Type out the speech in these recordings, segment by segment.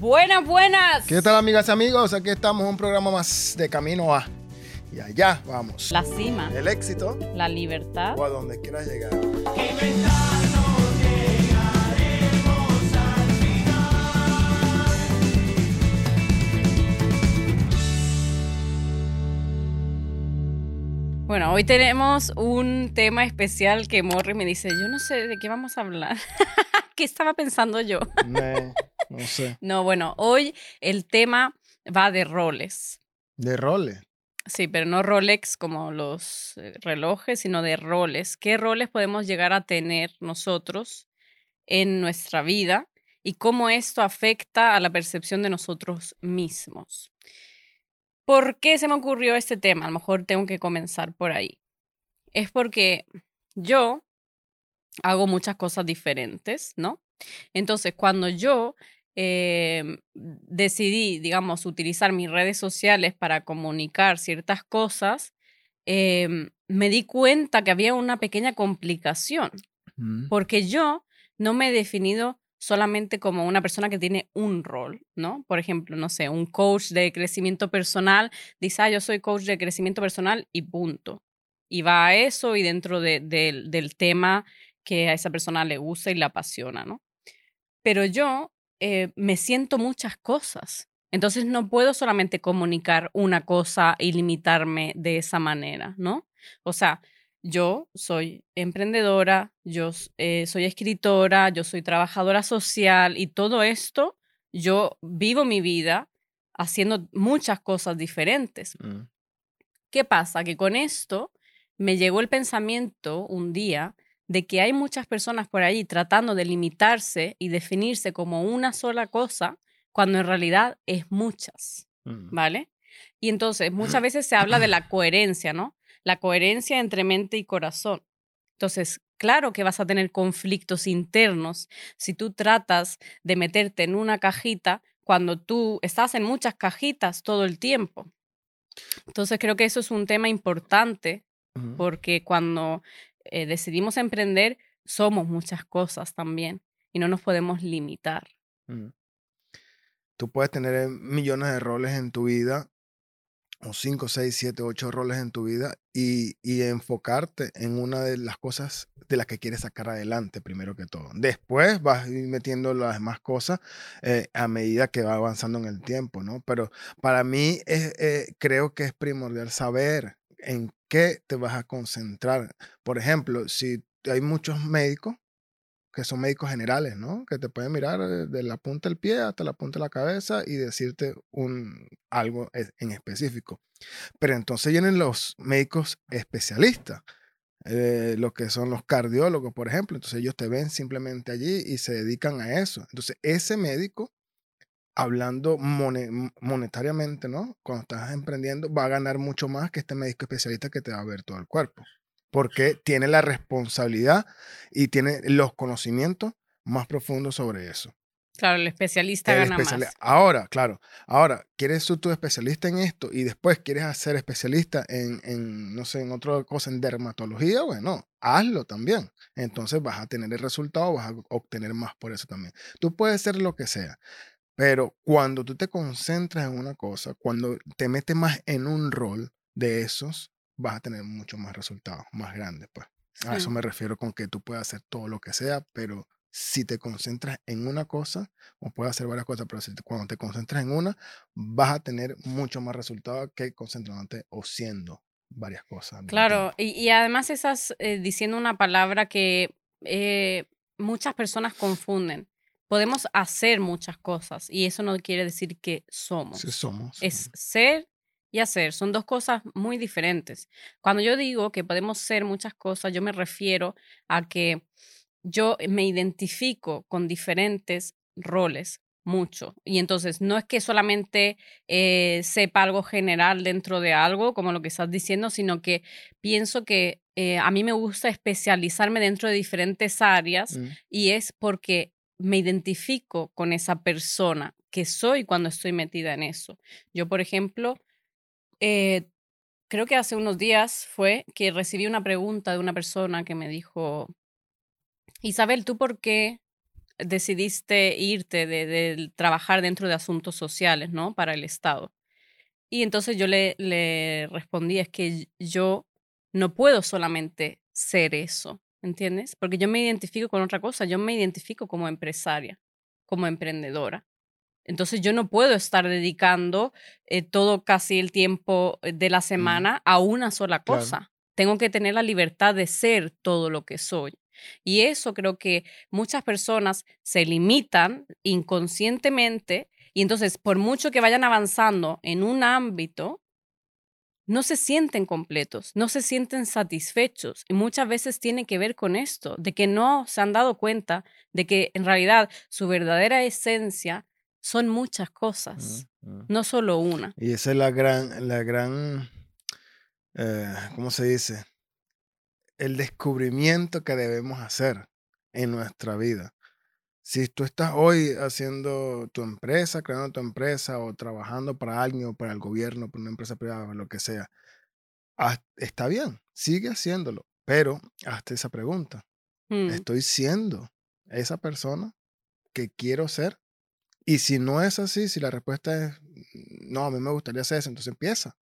Buenas, buenas. ¿Qué tal amigas y amigos? Aquí estamos en un programa más de Camino a. Y allá vamos. La cima, El éxito la libertad. o a donde quieras llegar. Bueno, hoy tenemos un tema especial que Morri me dice, yo no sé de qué vamos a hablar. ¿Qué estaba pensando yo? No sé. No, bueno, hoy el tema va de roles. De roles. Sí, pero no Rolex como los eh, relojes, sino de roles. ¿Qué roles podemos llegar a tener nosotros en nuestra vida y cómo esto afecta a la percepción de nosotros mismos? ¿Por qué se me ocurrió este tema? A lo mejor tengo que comenzar por ahí. Es porque yo hago muchas cosas diferentes, ¿no? Entonces, cuando yo eh, decidí, digamos, utilizar mis redes sociales para comunicar ciertas cosas, eh, me di cuenta que había una pequeña complicación, Mm. porque yo no me he definido solamente como una persona que tiene un rol, ¿no? Por ejemplo, no sé, un coach de crecimiento personal dice, ah, yo soy coach de crecimiento personal y punto. Y va a eso y dentro de- del- del tema que a esa persona le gusta y le apasiona, ¿no? Pero yo eh, me siento muchas cosas. Entonces no puedo solamente comunicar una cosa y limitarme de esa manera, ¿no? O sea, yo soy emprendedora, yo eh, soy escritora, yo soy trabajadora social y todo esto, yo vivo mi vida haciendo muchas cosas diferentes. Mm. ¿Qué pasa? Que con esto me llegó el pensamiento un día de que hay muchas personas por ahí tratando de limitarse y definirse como una sola cosa, cuando en realidad es muchas, Mm. ¿vale? Y entonces muchas veces se habla de la coherencia, ¿no? La coherencia entre mente y corazón. Entonces, claro que vas a tener conflictos internos si tú tratas de meterte en una cajita cuando tú estás en muchas cajitas todo el tiempo. Entonces creo que eso es un tema importante porque cuando eh, decidimos emprender somos muchas cosas también y no nos podemos limitar. Mm. Tú puedes tener eh, millones de roles en tu vida, o 5, 6, 7, 8 roles en tu vida, y, y enfocarte en una de las cosas de las que quieres sacar adelante, primero que todo. Después vas metiendo las demás cosas eh, a medida que va avanzando en el tiempo, ¿no? Pero para mí es, creo que es primordial saber en qué te vas a concentrar. Por ejemplo, si hay muchos médicos que son médicos generales, ¿no? Que te pueden mirar eh, de la punta del pie hasta la punta de la cabeza y decirte un, algo en específico. Pero entonces vienen los médicos especialistas, eh, los que son los cardiólogos, por ejemplo. Entonces ellos te ven simplemente allí y se dedican a eso. Entonces ese médico, hablando mone- monetariamente, ¿no? Cuando estás emprendiendo, va a ganar mucho más que este médico especialista que te va a ver todo el cuerpo. Porque tiene la responsabilidad y tiene los conocimientos más profundos sobre eso. Claro, el especialista El gana especiali- más. Ahora, claro, ahora, ¿quieres ser tú especialista en esto y después quieres ser especialista en, en, no sé, en otra cosa, en dermatología? Bueno, hazlo también. Entonces vas a tener el resultado, vas a obtener más por eso también. Tú puedes ser lo que sea, pero cuando tú te concentras en una cosa, cuando te metes más en un rol de esos, vas a tener mucho más resultados, más grandes, pues. A eso me refiero con que tú puedes hacer todo lo que sea, pero si te concentras en una cosa, o puedes hacer varias cosas, pero si te- cuando te concentras en una, vas a tener mucho más resultados que concentrándote o siendo varias cosas. Claro, y, y además estás eh, diciendo una palabra que eh, muchas personas confunden. Podemos hacer muchas cosas y eso no quiere decir que somos. Sí somos. Es ser y hacer. Son dos cosas muy diferentes. Cuando yo digo que podemos ser muchas cosas, yo me refiero a que yo me identifico con diferentes roles mucho. Y entonces no es que solamente eh, sepa algo general dentro de algo, como lo que estás diciendo, sino que pienso que eh, a mí me gusta especializarme dentro de diferentes áreas Mm, y es porque me identifico con esa persona que soy cuando estoy metida en eso. Yo, por ejemplo, eh, creo que hace unos días fue que recibí una pregunta de una persona que me dijo, Isabel, ¿tú por qué decidiste irte de, trabajar dentro de asuntos sociales, ¿no? Para el Estado. Y entonces yo le, le respondí, es que yo no puedo solamente ser eso, ¿entiendes? Porque yo me identifico con otra cosa, yo me identifico como empresaria, como emprendedora. Entonces yo no puedo estar dedicando eh, todo casi el tiempo eh, de la semana a una sola cosa. Tengo que tener la libertad de ser todo lo que soy. Y eso creo que muchas personas se limitan inconscientemente y entonces por mucho que vayan avanzando en un ámbito, no se sienten completos, no se sienten satisfechos. Y muchas veces tiene que ver con esto, de que no se han dado cuenta de que en realidad su verdadera esencia son muchas cosas, no solo una. Y esa es la gran, la gran, eh, ¿cómo se dice? El descubrimiento que debemos hacer en nuestra vida. Si tú estás hoy haciendo tu empresa, creando tu empresa o trabajando para alguien o para el gobierno, para una empresa privada, lo que sea, está bien, sigue haciéndolo, pero hazte esa pregunta. Mm. ¿Estoy siendo esa persona que quiero ser? Y si no es así, si la respuesta es, no, a mí me gustaría hacer eso, entonces empieza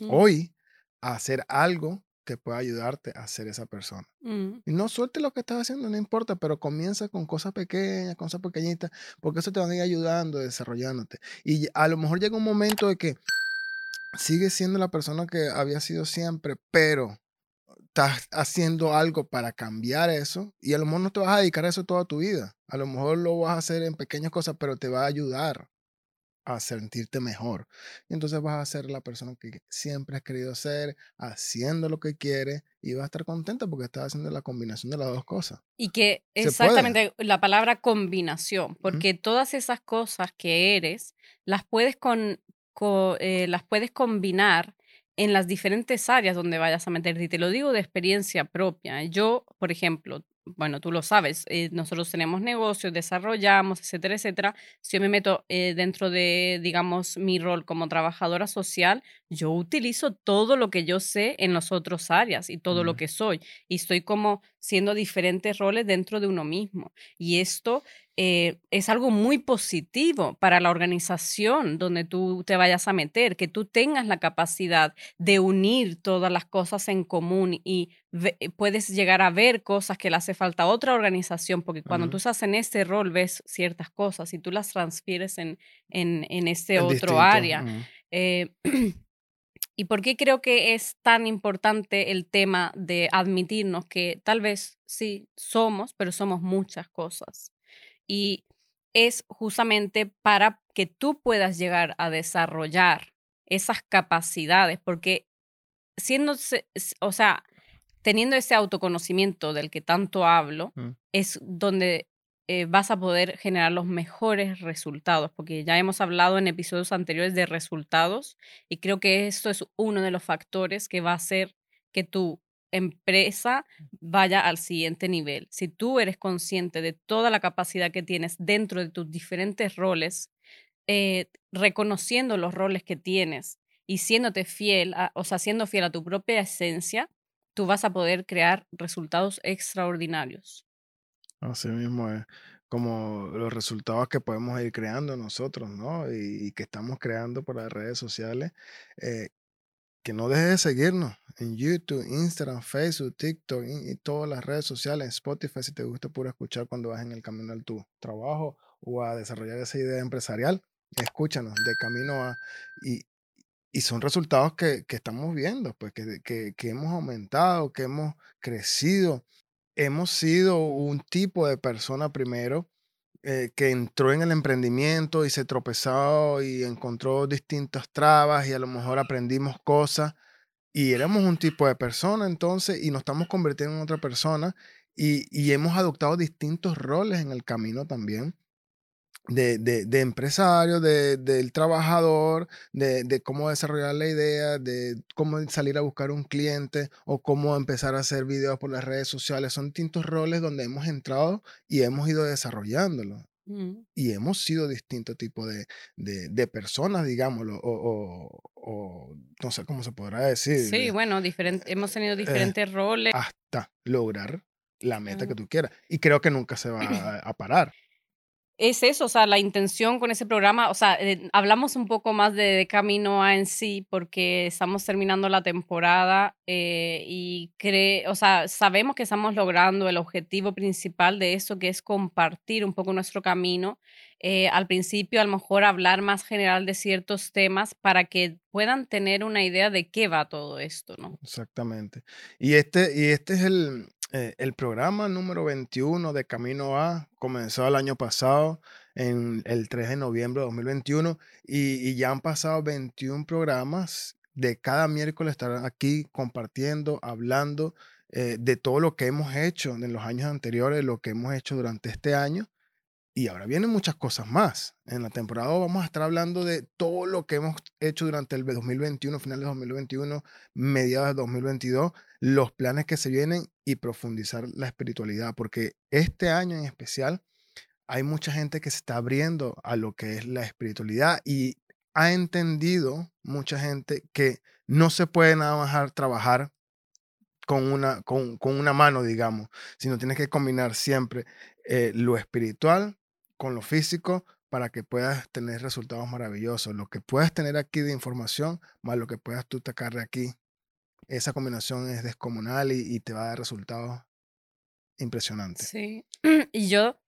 Mm, hoy a hacer algo que pueda ayudarte a ser esa persona. mm, Y no suelte lo que estás haciendo, no importa, pero comienza con cosas pequeñas, cosas pequeñitas, porque eso te va a ir ayudando, desarrollándote. Y a lo mejor llega un momento de que sigues siendo la persona que había sido siempre, pero estás haciendo algo para cambiar eso y a lo mejor no te vas a dedicar a eso toda tu vida. A lo mejor lo vas a hacer en pequeñas cosas, pero te va a ayudar a sentirte mejor. Y entonces vas a ser la persona que siempre has querido ser, haciendo lo que quieres y vas a estar contenta porque estás haciendo la combinación de las dos cosas. Y que exactamente la palabra combinación, porque todas esas cosas que eres las puedes, con, co- eh, las puedes combinar en las diferentes áreas donde vayas a meterte. Y te lo digo de experiencia propia. Yo, por ejemplo, bueno, tú lo sabes, eh, nosotros tenemos negocios, desarrollamos, etcétera, etcétera. Si yo me meto eh, dentro de, digamos, mi rol como trabajadora social, yo utilizo todo lo que yo sé en las otras áreas y todo lo que soy. Y estoy como siendo diferentes roles dentro de uno mismo. Y esto eh, es algo muy positivo para la organización donde tú te vayas a meter, que tú tengas la capacidad de unir todas las cosas en común y ve- eh, puedes llegar a ver cosas que le hace falta a otra organización, porque cuando tú estás en este rol ves ciertas cosas y tú las transfieres en, en, en este Es otro distinto, área. Eh, ¿Y por qué creo que es tan importante el tema de admitirnos que tal vez sí somos, pero somos muchas cosas? Y es justamente para que tú puedas llegar a desarrollar esas capacidades, porque siendo, o sea, teniendo ese autoconocimiento del que tanto hablo, Mm. es donde eh, vas a poder generar los mejores resultados, porque ya hemos hablado en episodios anteriores de resultados y creo que esto es uno de los factores que va a hacer que tu empresa vaya al siguiente nivel. Si tú eres consciente de toda la capacidad que tienes dentro de tus diferentes roles, eh, reconociendo los roles que tienes y siéndote fiel, o sea, siendo fiel a tu propia esencia, tú vas a poder crear resultados extraordinarios. Así mismo es como los resultados que podemos ir creando nosotros, ¿no? Y, que estamos creando por las redes sociales. eh, que no dejes de seguirnos en YouTube, Instagram, Facebook, TikTok y, todas las redes sociales, Spotify, si te gusta puro escuchar cuando vas en el camino a tu trabajo o a desarrollar esa idea empresarial, escúchanos de camino a... Y, y son resultados que, que estamos viendo, pues que, que hemos aumentado, que hemos crecido, hemos sido un tipo de persona primero eh, que entró en el emprendimiento y se tropezó y encontró distintas trabas y a lo mejor aprendimos cosas y éramos un tipo de persona entonces y nos estamos convirtiendo en otra persona y, y hemos adoptado distintos roles en el camino también. De, de, de empresario, de, del trabajador, de, de cómo desarrollar la idea, de cómo salir a buscar un cliente o cómo empezar a hacer videos por las redes sociales. Son distintos roles donde hemos entrado y hemos ido desarrollándolo Mm. y hemos sido distintos tipos de, de, de personas, digámoslo, o, o- o no sé cómo se podrá decir, Sí, eh, bueno, diferente, hemos tenido diferentes roles. hasta lograr la meta que Claro. tú quieras. Y creo que nunca se va a, a parar. Es eso, o sea, la intención con ese programa, o sea, eh, hablamos un poco más de, Camino A en sí, porque estamos terminando la temporada eh, y cree, o sea, sabemos que estamos logrando el objetivo principal de eso, que es compartir un poco nuestro camino. Eh, al principio, a lo mejor hablar más general de ciertos temas para que puedan tener una idea de qué va todo esto, ¿no? Exactamente. Y este, y este es el, eh, el programa número 21 de Camino A comenzó el año pasado, en el 3 de noviembre de 2021, y, ya han pasado 21 programas. De cada miércoles estar aquí compartiendo, hablando eh, de todo lo que hemos hecho en los años anteriores, lo que hemos hecho durante este año. Y ahora vienen muchas cosas más. En la temporada vamos a estar hablando de todo lo que hemos hecho durante el 2021, final de 2021, mediados de 2022 los planes que se vienen y profundizar la espiritualidad, porque este año en especial hay mucha gente que se está abriendo a lo que es la espiritualidad y ha entendido mucha gente que no se puede nada más trabajar con una, con, una mano, digamos, sino tienes que combinar siempre eh, lo espiritual con lo físico para que puedas tener resultados maravillosos. Lo que puedes tener aquí de información, más lo que puedas tú sacar de aquí esa combinación es descomunal y, te va a dar resultados impresionantes. Sí, y yo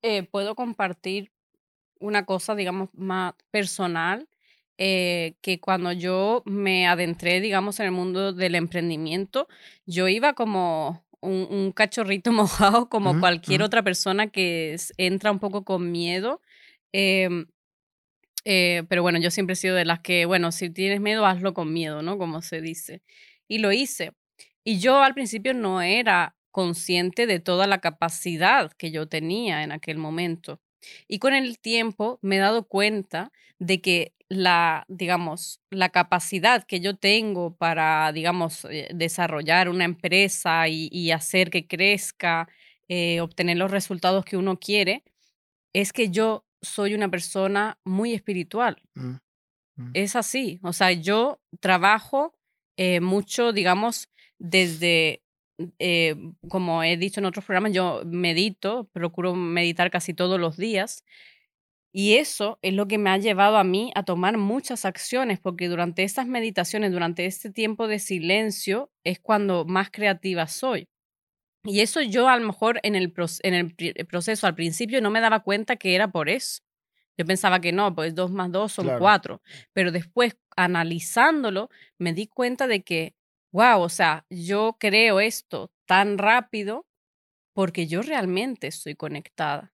eh, puedo compartir una cosa, digamos, más personal, eh, que cuando yo me adentré, digamos, en el mundo del emprendimiento, yo iba como un, cachorrito mojado, como cualquier otra persona que entra un poco con miedo. Em, eh, pero bueno, yo siempre he sido de las que, bueno, si tienes miedo, hazlo con miedo, ¿no? Como se dice y lo hice. Y yo al principio no era consciente de toda la capacidad que yo tenía en aquel momento. Y con el tiempo me he dado cuenta de que la, digamos, la capacidad que yo tengo para, digamos, eh, desarrollar una empresa y, hacer que crezca, eh, obtener los resultados que uno quiere, es que yo soy una persona muy espiritual. Mm, mm. Es así. O sea, yo trabajo eh, mucho, digamos, desde, eh, como he dicho en otros programas, yo medito, procuro meditar casi todos los días. Y eso es lo que me ha llevado a mí a tomar muchas acciones, porque durante estas meditaciones, durante este tiempo de silencio, es cuando más creativa soy. Y eso yo a lo mejor en el, en el proceso al principio no me daba cuenta que era por eso. Yo pensaba que no, pues dos más dos son cuatro. Pero después, analizándolo, me di cuenta de que, wow, o sea, yo creo esto tan rápido porque yo realmente estoy conectada,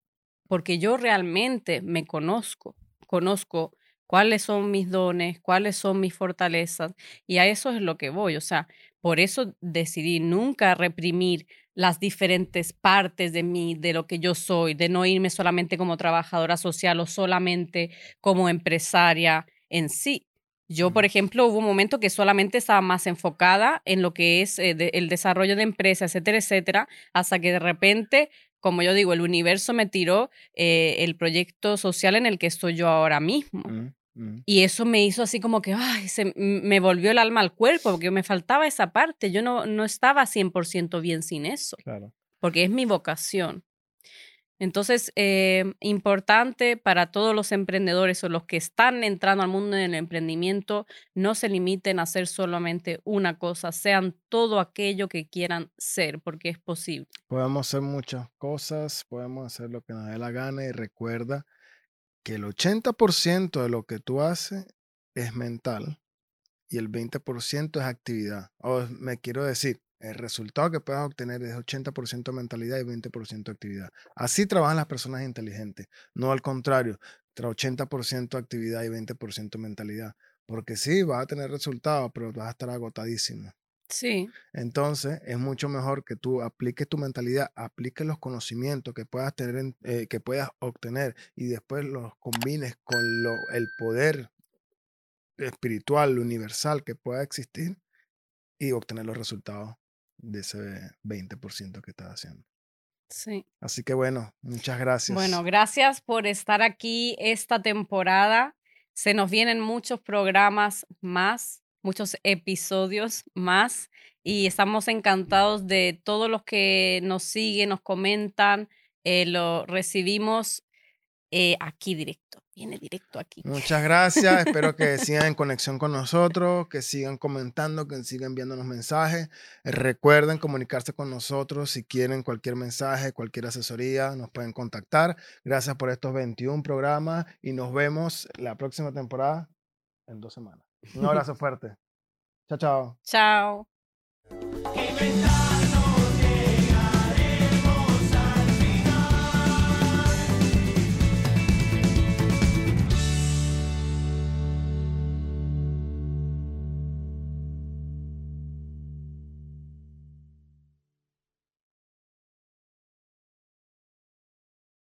porque yo realmente me conozco, conozco cuáles son mis dones, cuáles son mis fortalezas, y a eso es lo que voy. O sea, por eso decidí nunca reprimir las diferentes partes de mí, de lo que yo soy, de no irme solamente como trabajadora social o solamente como empresaria en sí. Yo, por ejemplo, hubo un momento que solamente estaba más enfocada en lo que es eh, el desarrollo de empresas, etcétera, etcétera, hasta que de repente, como yo digo, el universo me tiró eh, el proyecto social en el que estoy yo ahora mismo. Mm. Mm. Y eso me hizo así como que, ay, se, me volvió el alma al cuerpo, porque me faltaba esa parte. Yo no, no estaba 100% bien sin eso. Claro. Porque es mi vocación. Entonces, eh, importante para todos los emprendedores o los que están entrando al mundo del emprendimiento, no se limiten a hacer solamente una cosa, sean todo aquello que quieran ser, porque es posible. Podemos hacer muchas cosas, podemos hacer lo que nos dé la gana y recuerda que el 80% de lo que tú haces es mental y el 20% es actividad. O me quiero decir, el resultado que puedas obtener es 80% mentalidad y 20% actividad. Así trabajan las personas inteligentes, no al contrario, 80% actividad y 20% mentalidad. Porque sí, vas a tener resultados, pero vas a estar agotadísimo. Sí. Entonces, es mucho mejor que tú apliques tu mentalidad, apliques los conocimientos que puedas tener, eh, que puedas obtener y después los combines con lo, el poder espiritual, universal que pueda existir y obtener los resultados de ese 20% que estás haciendo. Sí. Así que bueno, muchas gracias. Bueno, gracias por estar aquí esta temporada. Se nos vienen muchos programas más muchos episodios más y estamos encantados de todos los que nos siguen, nos comentan, eh, lo recibimos eh, aquí directo. Viene directo aquí. Muchas gracias. Espero que sigan en conexión con nosotros, que sigan comentando, que sigan enviándonos mensajes. Recuerden comunicarse con nosotros si quieren cualquier mensaje, cualquier asesoría, nos pueden contactar. Gracias por estos 21 programas y nos vemos la próxima temporada en dos semanas. Un abrazo fuerte. Chao, chao. Chao.